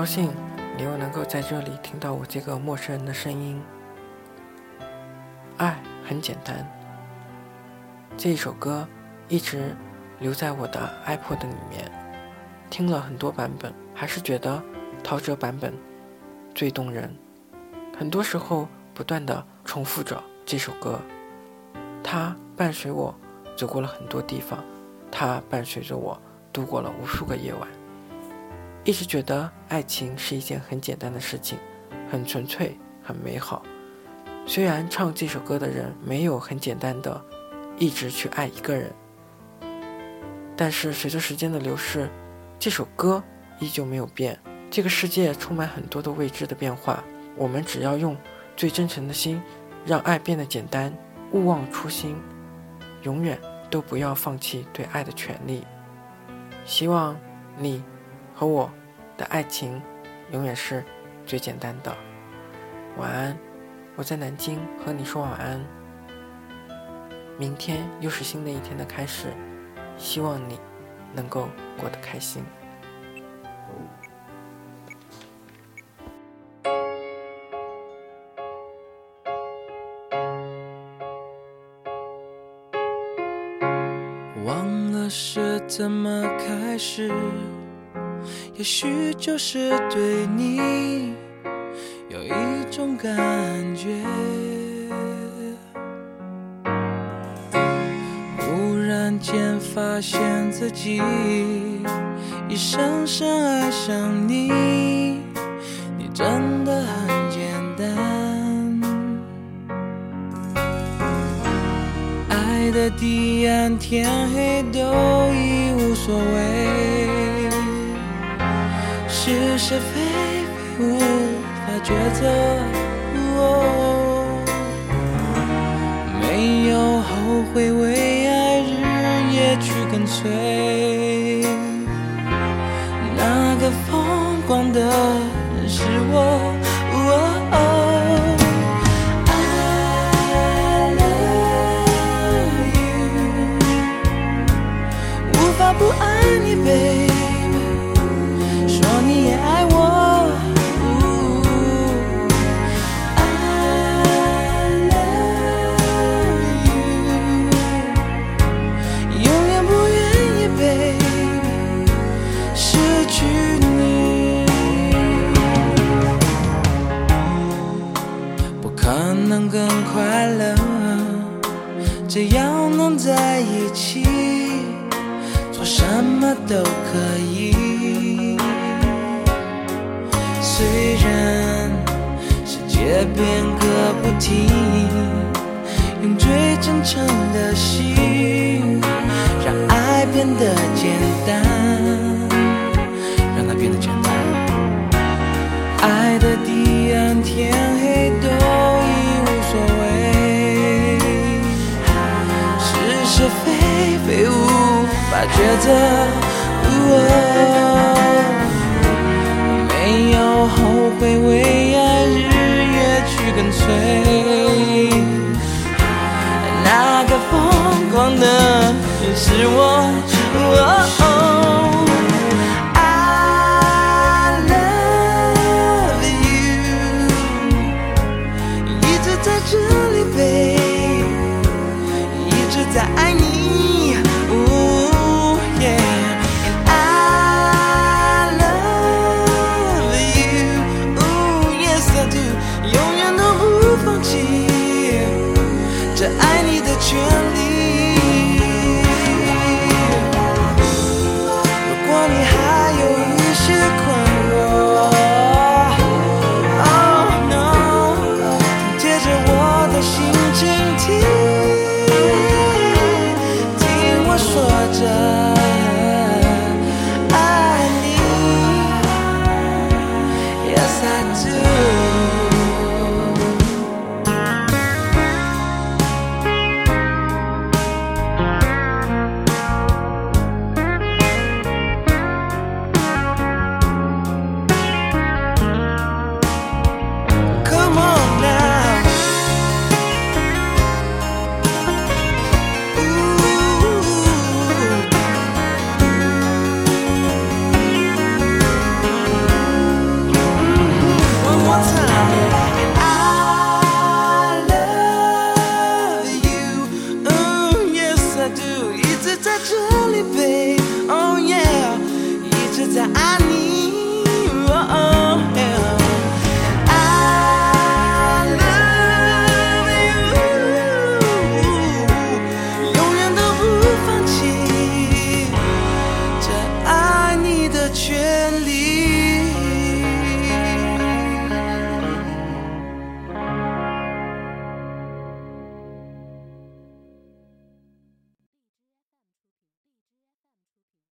高兴你又能够在这里听到我这个陌生人的声音。爱很简单。这一首歌一直留在我的 iPod 里面，听了很多版本，还是觉得陶喆版本最动人。很多时候不断的重复着这首歌，它伴随我走过了很多地方，它伴随着我度过了无数个夜晚。一直觉得爱情是一件很简单的事情，很纯粹，很美好。虽然唱这首歌的人没有很简单的一直去爱一个人，但是随着时间的流逝，这首歌依旧没有变。这个世界充满很多的未知的变化，我们只要用最真诚的心，让爱变得简单，勿忘初心，永远都不要放弃对爱的权利。希望你。和我的爱情永远是最简单的。晚安，我在南京和你说晚安。明天又是新的一天的开始，希望你能够过得开心。忘了是怎么开始。也许就是对你有一种感觉，忽然间发现自己已深深爱上你，你真的很简单，爱的地暗天黑都已无所谓。是是非非无法抉择，没有后悔，为爱日夜去跟随。那个疯狂的都可以。虽然世界变个不停，用最真诚的心，让爱变得简单，让它变得简单。爱的地暗天黑都已无所谓，是是非。非无法抉择，没有后悔，为爱日夜去跟随。那个疯狂的人是我。